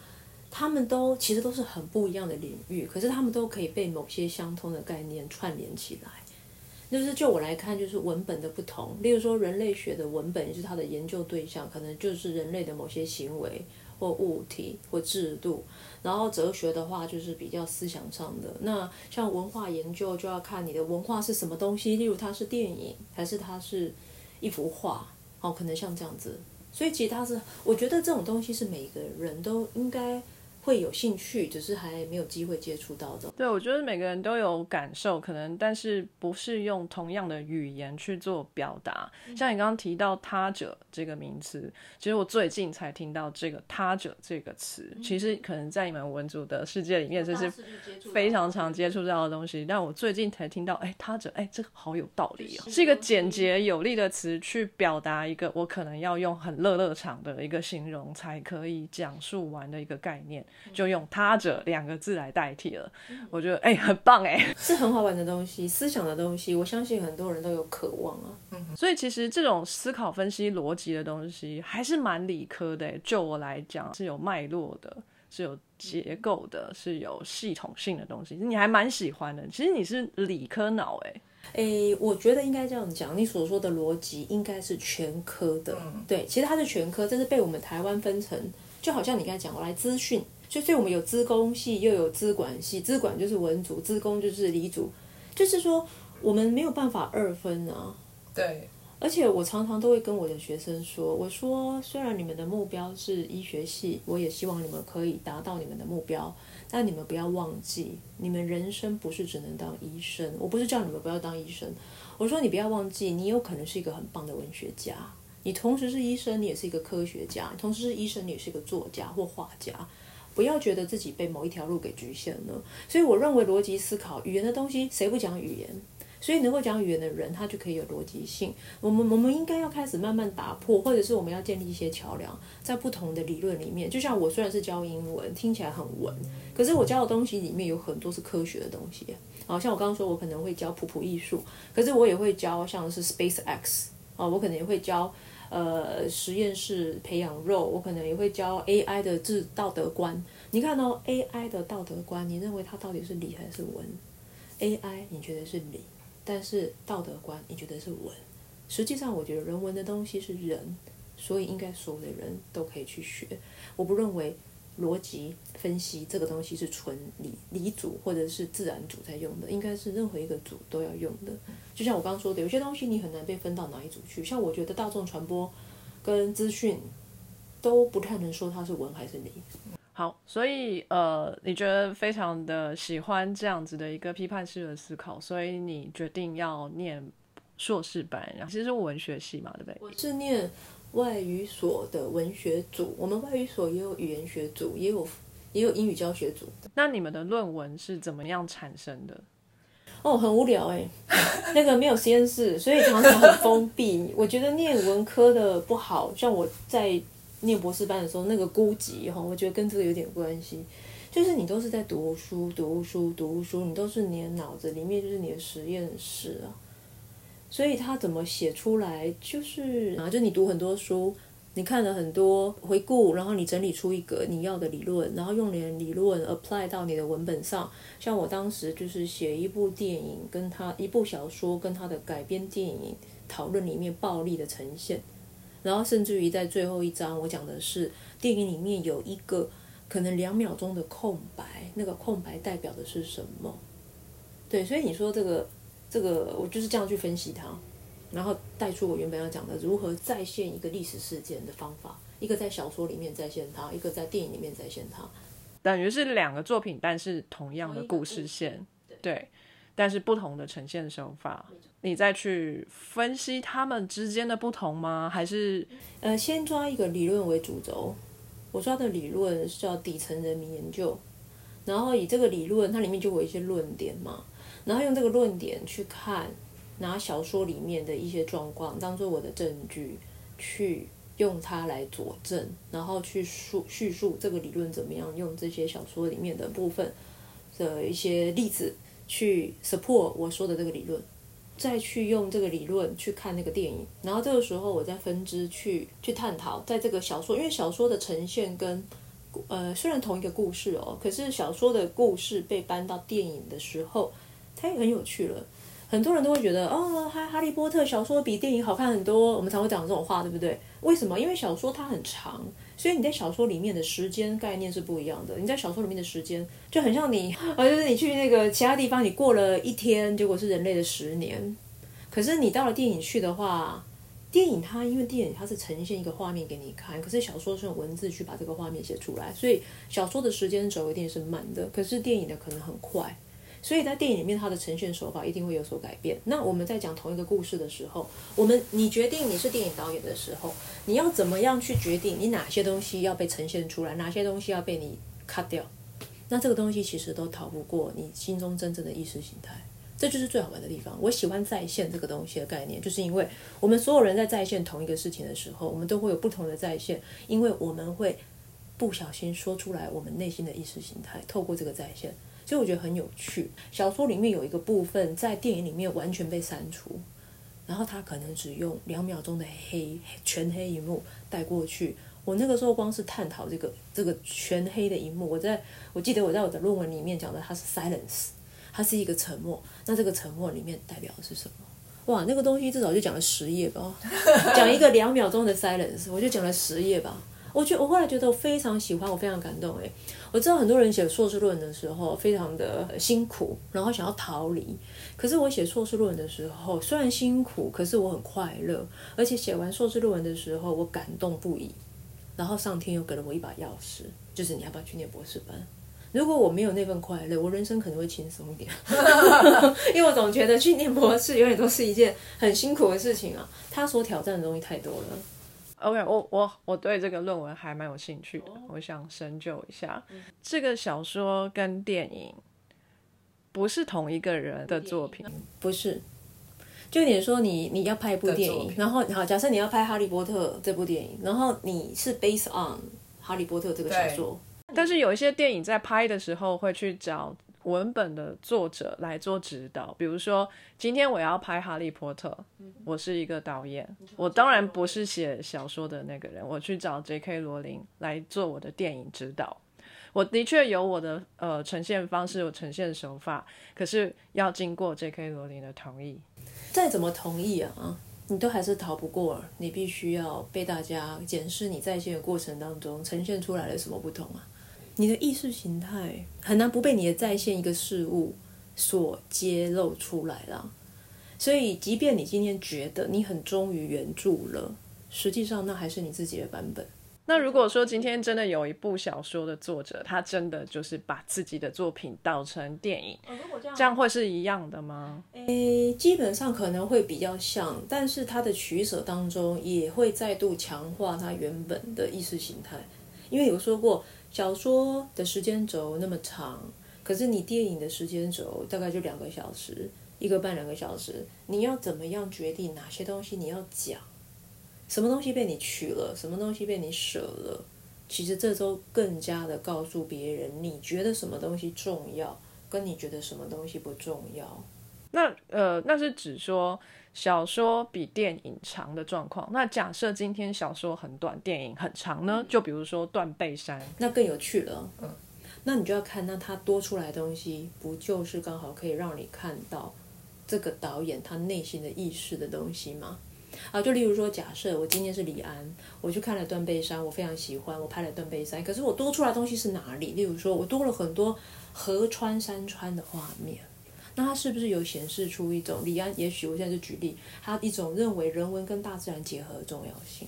他们都其实都是很不一样的领域，可是他们都可以被某些相通的概念串联起来。就是就我来看，就是文本的不同。例如说，人类学的文本是它的研究对象，可能就是人类的某些行为。或物体或制度，然后哲学的话就是比较思想上的。那像文化研究就要看你的文化是什么东西，例如它是电影还是它是一幅画，哦，可能像这样子。所以其实它是，我觉得这种东西是每个人都应该会有兴趣，只是还没有机会接触到的。对，我觉得每个人都有感受，可能但是不是用同样的语言去做表达。像你刚刚提到“他者”这个名词，其实我最近才听到这个“他者”这个词。其实可能在你们文组的世界里面，这是非常常接触到的东西。但我最近才听到，哎，“他者”，哎，这个好有道理哦，是一个简洁有力的词，去表达一个我可能要用很乐乐场的一个形容才可以讲述完的一个概念。就用“他者”两个字来代替了，我觉得哎，很棒哎，是很好玩的东西，思想的东西，我相信很多人都有渴望啊。嗯所以其实这种思考、分析、逻辑的东西还是蛮理科的。就我来讲，是有脉络的，是有结构的，是有系统性的东西，你还蛮喜欢的。其实你是理科脑哎，哎，我觉得应该这样讲，你所说的逻辑应该是全科的，对，其实它是全科，但是被我们台湾分成，就好像你刚才讲，我来资讯。就所以，我们有资工系，又有资管系。资管就是文组，资工就是理组。就是说，我们没有办法二分啊。对。而且，我常常都会跟我的学生说：“我说，虽然你们的目标是医学系，我也希望你们可以达到你们的目标。但你们不要忘记，你们人生不是只能当医生。我不是叫你们不要当医生，我说你不要忘记，你有可能是一个很棒的文学家。你同时是医生，你也是一个科学家；同时是医生，你也是一个作家或画家。”不要觉得自己被某一条路给局限了，所以我认为逻辑思考语言的东西，谁不讲语言？所以能够讲语言的人，他就可以有逻辑性。我们我们应该要开始慢慢打破，或者是我们要建立一些桥梁，在不同的理论里面。就像我虽然是教英文，听起来很文，可是我教的东西里面有很多是科学的东西。好像我刚刚说，我可能会教普普艺术，可是我也会教像是 Space X 啊，我可能也会教。呃，实验室培养肉，我可能也会教 AI 的治道德观。你看哦，AI 的道德观，你认为它到底是理还是文？AI 你觉得是理，但是道德观你觉得是文。实际上，我觉得人文的东西是人，所以应该所有的人都可以去学。我不认为。逻辑分析这个东西是纯理理组或者是自然组在用的，应该是任何一个组都要用的。就像我刚刚说的，有些东西你很难被分到哪一组去。像我觉得大众传播跟资讯都不太能说它是文还是理。好，所以呃，你觉得非常的喜欢这样子的一个批判式的思考，所以你决定要念硕士班，然后其实是文学系嘛，对不对？我是念。外语所的文学组，我们外语所也有语言学组，也有也有英语教学组。那你们的论文是怎么样产生的？哦，很无聊哎，那个没有实验室，所以常常很封闭。我觉得念文科的不好，像我在念博士班的时候，那个孤寂哈，我觉得跟这个有点关系。就是你都是在读书、读书、读书，你都是你的脑子里面就是你的实验室啊。所以他怎么写出来，就是啊，就你读很多书，你看了很多回顾，然后你整理出一个你要的理论，然后用你的理论 apply 到你的文本上。像我当时就是写一部电影，跟他一部小说跟他的改编电影讨论里面暴力的呈现，然后甚至于在最后一章，我讲的是电影里面有一个可能两秒钟的空白，那个空白代表的是什么？对，所以你说这个。这个我就是这样去分析它，然后带出我原本要讲的如何再现一个历史事件的方法。一个在小说里面再现它，一个在电影里面再现它，等于是两个作品，但是同样的故事线，对，但是不同的呈现手法。你再去分析他们之间的不同吗？还是呃，先抓一个理论为主轴？我抓的理论是叫底层人民研究，然后以这个理论，它里面就有一些论点嘛。然后用这个论点去看，拿小说里面的一些状况当做我的证据，去用它来佐证，然后去述叙述这个理论怎么样，用这些小说里面的部分的一些例子去 support 我说的这个理论，再去用这个理论去看那个电影，然后这个时候我再分支去去探讨，在这个小说，因为小说的呈现跟呃虽然同一个故事哦，可是小说的故事被搬到电影的时候。它也很有趣了，很多人都会觉得哦，哈哈利波特小说比电影好看很多。我们常会讲这种话，对不对？为什么？因为小说它很长，所以你在小说里面的时间概念是不一样的。你在小说里面的时间就很像你，啊，就是你去那个其他地方，你过了一天，结果是人类的十年。可是你到了电影去的话，电影它因为电影它是呈现一个画面给你看，可是小说是用文字去把这个画面写出来，所以小说的时间轴一定是慢的，可是电影的可能很快。所以在电影里面，它的呈现手法一定会有所改变。那我们在讲同一个故事的时候，我们你决定你是电影导演的时候，你要怎么样去决定你哪些东西要被呈现出来，哪些东西要被你 cut 掉？那这个东西其实都逃不过你心中真正的意识形态。这就是最好玩的地方。我喜欢在线这个东西的概念，就是因为我们所有人在在线同一个事情的时候，我们都会有不同的在线，因为我们会不小心说出来我们内心的意识形态，透过这个在线。所以我觉得很有趣。小说里面有一个部分在电影里面完全被删除，然后他可能只用两秒钟的黑全黑荧幕带过去。我那个时候光是探讨这个这个全黑的荧幕，我在我记得我在我的论文里面讲的，它是 silence，它是一个沉默。那这个沉默里面代表的是什么？哇，那个东西至少就讲了十页吧，讲一个两秒钟的 silence，我就讲了十页吧。我觉我后来觉得我非常喜欢，我非常感动诶。我知道很多人写硕士论文的时候非常的辛苦，然后想要逃离。可是我写硕士论文的时候，虽然辛苦，可是我很快乐。而且写完硕士论文的时候，我感动不已。然后上天又给了我一把钥匙，就是你要不要去念博士班？如果我没有那份快乐，我人生可能会轻松一点。因为我总觉得去念博士永远都是一件很辛苦的事情啊，他所挑战的东西太多了。OK，我我我对这个论文还蛮有兴趣的，我想深究一下。这个小说跟电影不是同一个人的作品，不是。就你说你你要拍一部电影，然后好，假设你要拍《哈利波特》这部电影，然后你是 based on《哈利波特》这个小说，但是有一些电影在拍的时候会去找。文本的作者来做指导，比如说今天我要拍《哈利波特》，我是一个导演，我当然不是写小说的那个人，我去找 J.K. 罗琳来做我的电影指导。我的确有我的呃呈现方式，有呈现手法，可是要经过 J.K. 罗琳的同意。再怎么同意啊，你都还是逃不过，你必须要被大家检视你在线的过程当中呈现出来了什么不同啊。你的意识形态很难不被你的在线一个事物所揭露出来啦，所以即便你今天觉得你很忠于原著了，实际上那还是你自己的版本。那如果说今天真的有一部小说的作者，他真的就是把自己的作品导成电影，这样会是一样的吗？诶，基本上可能会比较像，但是他的取舍当中也会再度强化他原本的意识形态，因为有说过。小说的时间轴那么长，可是你电影的时间轴大概就两个小时，一个半两个小时，你要怎么样决定哪些东西你要讲，什么东西被你取了，什么东西被你舍了？其实这都更加的告诉别人，你觉得什么东西重要，跟你觉得什么东西不重要。那呃，那是指说。小说比电影长的状况，那假设今天小说很短，电影很长呢？就比如说《断背山》，那更有趣了。嗯，那你就要看，那它多出来的东西，不就是刚好可以让你看到这个导演他内心的意识的东西吗？啊，就例如说，假设我今天是李安，我去看了《断背山》，我非常喜欢，我拍了《断背山》，可是我多出来的东西是哪里？例如说，我多了很多河川山川的画面。那他是不是有显示出一种李安？也许我现在就举例，他一种认为人文跟大自然结合的重要性。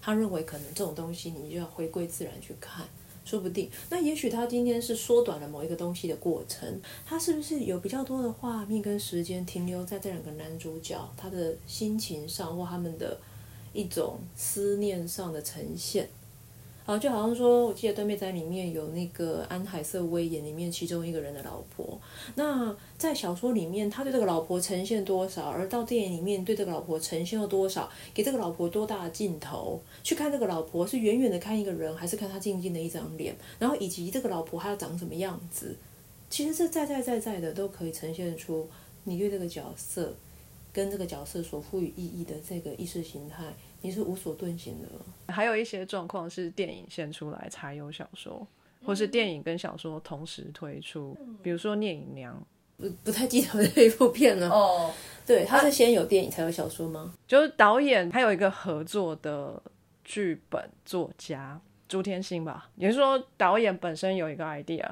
他认为可能这种东西你就要回归自然去看，说不定。那也许他今天是缩短了某一个东西的过程，他是不是有比较多的画面跟时间停留在这两个男主角他的心情上，或他们的一种思念上的呈现？好，就好像说，我记得《断背山》里面有那个安海瑟薇演里面其中一个人的老婆。那在小说里面，他对这个老婆呈现多少，而到电影里面对这个老婆呈现了多少，给这个老婆多大的镜头去看这个老婆，是远远的看一个人，还是看他静静的一张脸？然后以及这个老婆她要长什么样子？其实这在在在在的都可以呈现出你对这个角色跟这个角色所赋予意义的这个意识形态。你是无所遁形的。还有一些状况是电影先出来才有小说，或是电影跟小说同时推出。比如说《聂隐娘》，不不太记得这一部片了。哦，对，他是先有电影才有小说吗？就是导演还有一个合作的剧本作家朱天心吧。也就是说，导演本身有一个 idea，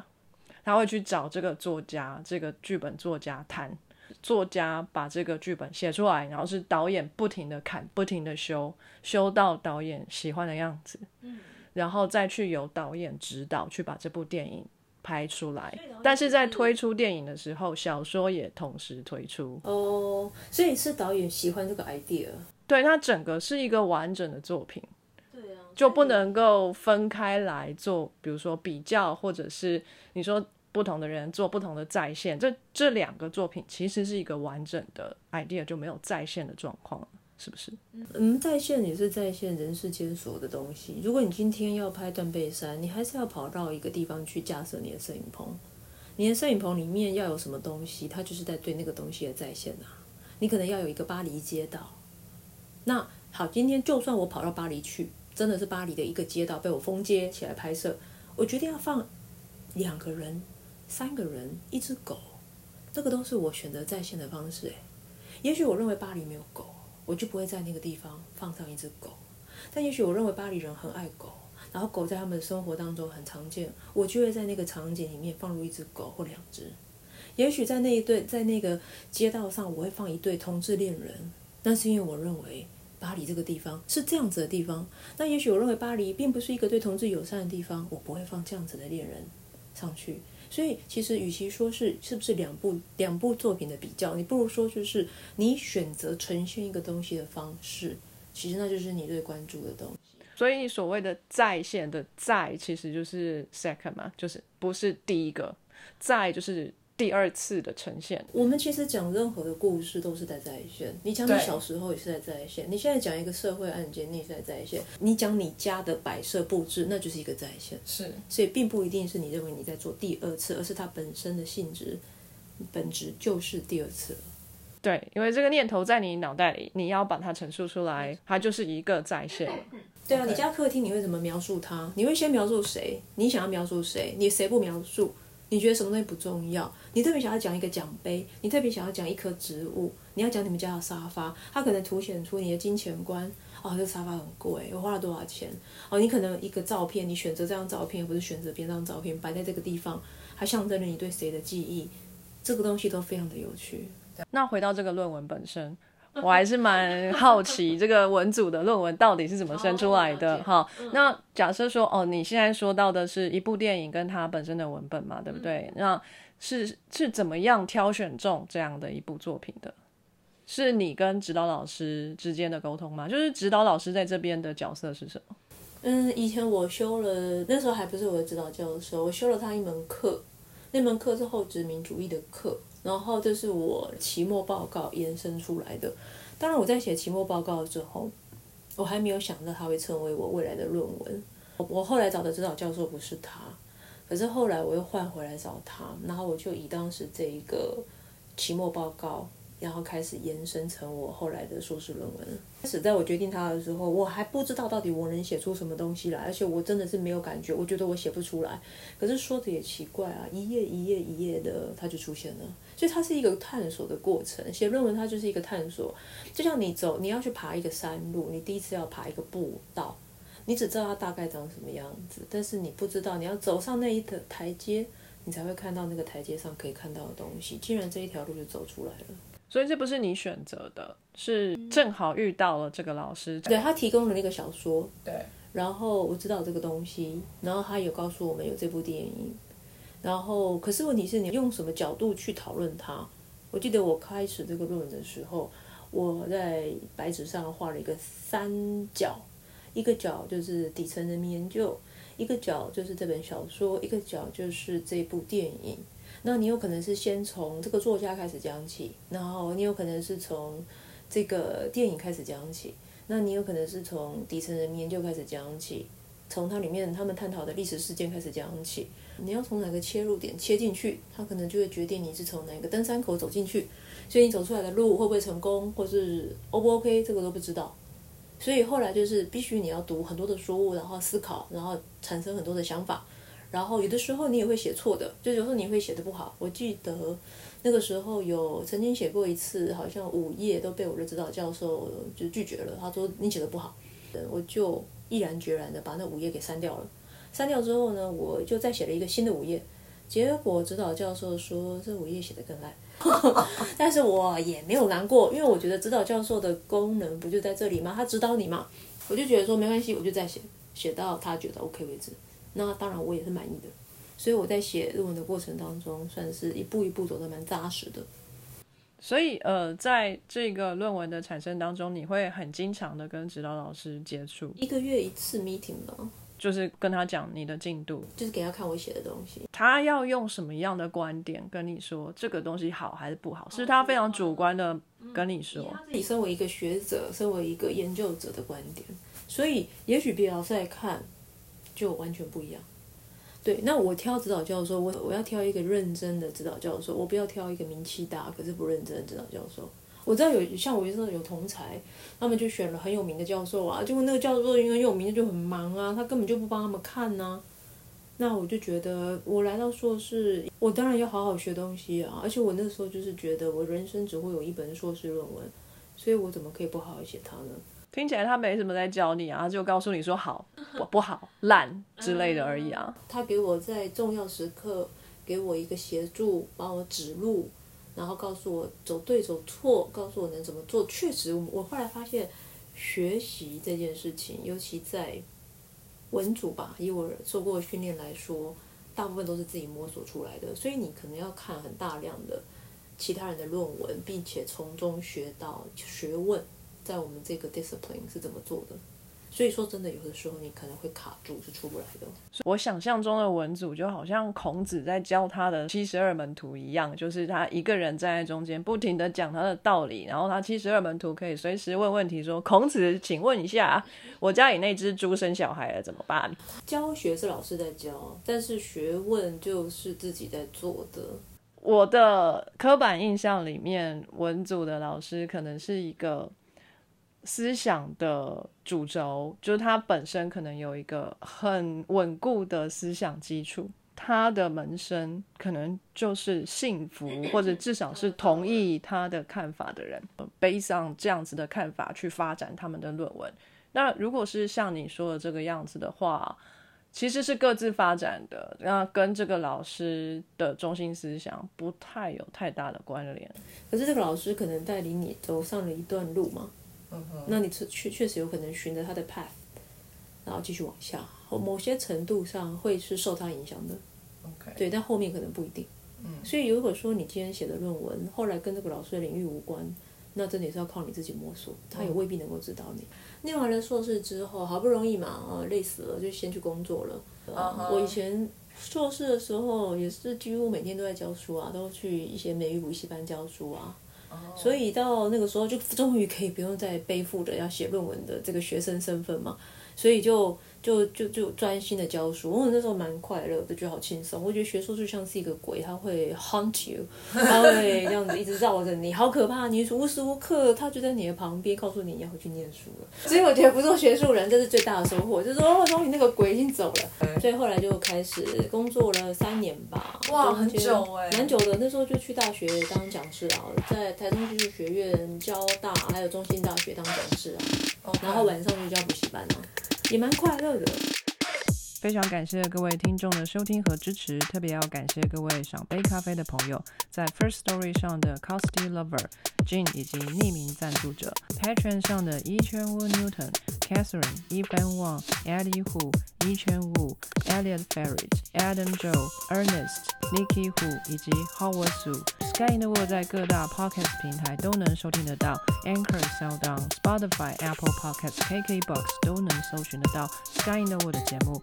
他会去找这个作家、这个剧本作家谈。作家把这个剧本写出来，然后是导演不停的砍，不停的修，修到导演喜欢的样子，嗯，然后再去由导演指导去把这部电影拍出来。但是在推出电影的时候，小说也同时推出。哦，所以是导演喜欢这个 idea。对，它整个是一个完整的作品。对啊，就不能够分开来做，比如说比较，或者是你说不同的人做不同的在线，这这两个作品其实是一个完整的 idea，就没有在线的状况，是不是？嗯，在线也是在线人世间所有的东西。如果你今天要拍断背山，你还是要跑到一个地方去架设你的摄影棚，你的摄影棚里面要有什么东西，它就是在对那个东西的在线啊。你可能要有一个巴黎街道。那好，今天就算我跑到巴黎去，真的是巴黎的一个街道被我封街起来拍摄，我决定要放两个人、三个人、一只狗，这个都是我选择在线的方式。诶，也许我认为巴黎没有狗，我就不会在那个地方放上一只狗。但也许我认为巴黎人很爱狗，然后狗在他们的生活当中很常见，我就会在那个场景里面放入一只狗或两只。也许在那一对，在那个街道上，我会放一对同志恋人，那是因为我认为。巴黎这个地方是这样子的地方，那也许我认为巴黎并不是一个对同志友善的地方，我不会放这样子的恋人上去。所以其实与其说是是不是两部两部作品的比较，你不如说就是你选择呈现一个东西的方式，其实那就是你最关注的东西。所以你所谓的在线的在，其实就是 second 嘛，就是不是第一个在，就是。第二次的呈现，我们其实讲任何的故事都是在在线。你讲你小时候也是在在线，你现在讲一个社会案件，你也在在线。你讲你家的摆设布置，那就是一个在线。是，所以并不一定是你认为你在做第二次，而是它本身的性质本质就是第二次。对，因为这个念头在你脑袋里，你要把它陈述出来，它就是一个在线。对啊，你家客厅你会怎么描述它？你会先描述谁？你想要描述谁？你谁不描述？你觉得什么东西不重要？你特别想要讲一个奖杯，你特别想要讲一棵植物，你要讲你们家的沙发，它可能凸显出你的金钱观。哦，这沙发很贵，我花了多少钱？哦，你可能一个照片，你选择这张照片，不是选择别张照片摆在这个地方，它象征着你对谁的记忆，这个东西都非常的有趣。那回到这个论文本身。我还是蛮好奇这个文组的论文到底是怎么生出来的哈。那假设说哦，你现在说到的是一部电影跟它本身的文本嘛，对不对？那是是怎么样挑选中这样的一部作品的？是你跟指导老师之间的沟通吗？就是指导老师在这边的角色是什么？嗯，以前我修了，那时候还不是我的指导教授，我修了他一门课，那门课是后殖民主义的课。然后这是我期末报告延伸出来的。当然，我在写期末报告之后，我还没有想到它会成为我未来的论文。我后来找的指导教授不是他，可是后来我又换回来找他，然后我就以当时这一个期末报告。然后开始延伸成我后来的硕士论文。开始在我决定它的时候，我还不知道到底我能写出什么东西来，而且我真的是没有感觉，我觉得我写不出来。可是说的也奇怪啊，一页一页一页的，它就出现了。所以它是一个探索的过程。写论文它就是一个探索，就像你走，你要去爬一个山路，你第一次要爬一个步道，你只知道它大概长什么样子，但是你不知道你要走上那一的台阶，你才会看到那个台阶上可以看到的东西。既然这一条路就走出来了。所以这不是你选择的，是正好遇到了这个老师。对他提供了那个小说，对，然后我知道这个东西，然后他有告诉我们有这部电影，然后可是问题是你用什么角度去讨论它？我记得我开始这个论文的时候，我在白纸上画了一个三角，一个角就是底层人民研究，一个角就是这本小说，一个角就是这部电影。那你有可能是先从这个作家开始讲起，然后你有可能是从这个电影开始讲起，那你有可能是从底层人民研究开始讲起，从它里面他们探讨的历史事件开始讲起。你要从哪个切入点切进去，它可能就会决定你是从哪个登山口走进去，所以你走出来的路会不会成功，或是 O 不 OK，这个都不知道。所以后来就是必须你要读很多的书，然后思考，然后产生很多的想法。然后有的时候你也会写错的，就有时候你会写的不好。我记得那个时候有曾经写过一次，好像五页都被我的指导教授就拒绝了。他说你写的不好，我就毅然决然的把那五页给删掉了。删掉之后呢，我就再写了一个新的五页。结果指导教授说这五页写的更烂，但是我也没有难过，因为我觉得指导教授的功能不就在这里吗？他指导你嘛，我就觉得说没关系，我就再写，写到他觉得 OK 为止。那当然我也是满意的，所以我在写论文的过程当中，算是一步一步走得蛮扎实的。所以，呃，在这个论文的产生当中，你会很经常的跟指导老师接触，一个月一次 meeting 吧，就是跟他讲你的进度，就是给他看我写的东西。他要用什么样的观点跟你说这个东西好还是不好，是他非常主观的跟你说。他自己身为一个学者，身为一个研究者的观点，所以也许别老师来看就完全不一样。对，那我挑指导教授，我我要挑一个认真的指导教授，我不要挑一个名气大可是不认真的指导教授。我知道有像我就是有同才，他们就选了很有名的教授啊，结果那个教授因为有名就很忙啊，他根本就不帮他们看呐。那我就觉得我来到硕士，我当然要好好学东西啊，而且我那时候就是觉得我人生只会有一本硕士论文，所以我怎么可以不好好写它呢？听起来他没什么在教你啊，就告诉你说好不不好烂 之类的而已啊。他给我在重要时刻给我一个协助，帮我指路，然后告诉我走对走错，告诉我能怎么做。确实，我后来发现学习这件事情，尤其在文组吧，以我受过训练来说，大部分都是自己摸索出来的，所以你可能要看很大量的其他人的论文，并且从中学到学问。在我们这个 discipline 是怎么做的？所以说，真的有的时候你可能会卡住，是出不来的。我想象中的文组就好像孔子在教他的七十二门徒一样，就是他一个人站在中间，不停的讲他的道理，然后他七十二门徒可以随时问问题，说：“孔子，请问一下，我家里那只猪生小孩了，怎么办？”教学是老师在教，但是学问就是自己在做的。我的刻板印象里面，文组的老师可能是一个。思想的主轴就是他本身可能有一个很稳固的思想基础，他的门生可能就是幸福，或者至少是同意他的看法的人，背上这样子的看法去发展他们的论文。那如果是像你说的这个样子的话，其实是各自发展的，那跟这个老师的中心思想不太有太大的关联。可是这个老师可能带领你走上了一段路嘛？那你确确实有可能循着他的 path，然后继续往下，某些程度上会是受他影响的。OK，对，但后面可能不一定。嗯，所以如果说你今天写的论文后来跟这个老师的领域无关，那真的也是要靠你自己摸索，他也未必能够指导你。念完了硕士之后，好不容易嘛，啊，累死了，就先去工作了。我以前硕士的时候也是几乎每天都在教书啊，都去一些美语补习班教书啊。所以到那个时候，就终于可以不用再背负着要写论文的这个学生身份嘛，所以就。就就就专心的教书，我那时候蛮快乐的，觉得好轻松。我觉得学术就像是一个鬼，他会 haunt you，他会这样子一直绕着你，好可怕！你无时无刻他就在你的旁边，告诉你你要回去念书了。所以我觉得不做学术人，这是最大的收获，就是说终于那个鬼已经走了。所以后来就开始工作了三年吧，哇，很久哎，蛮久的。那时候就去大学当讲师啊，在台中技术学院、交大还有中心大学当讲师啊，然后晚上就教补习班啊。也蛮快乐的。非常感谢各位听众的收听和支持，特别要感谢各位赏杯咖啡的朋友，在 First Story 上的 Costy Lover、Jane 以及匿名赞助者，Patron 上的 e c h e n Wu Newton、Catherine、Evan Wang、Eddie Hu、e c h e n Wu、Elliot Ferret、Adam Joe、Ernest、Nikki Hu 以及 Howard Su。Sky in the World 在各大 Podcast 平台都能收听得到，Anchor、SoundOn、Spotify、Apple Podcasts、KKBox 都能搜寻得到 Sky in the World 的节目。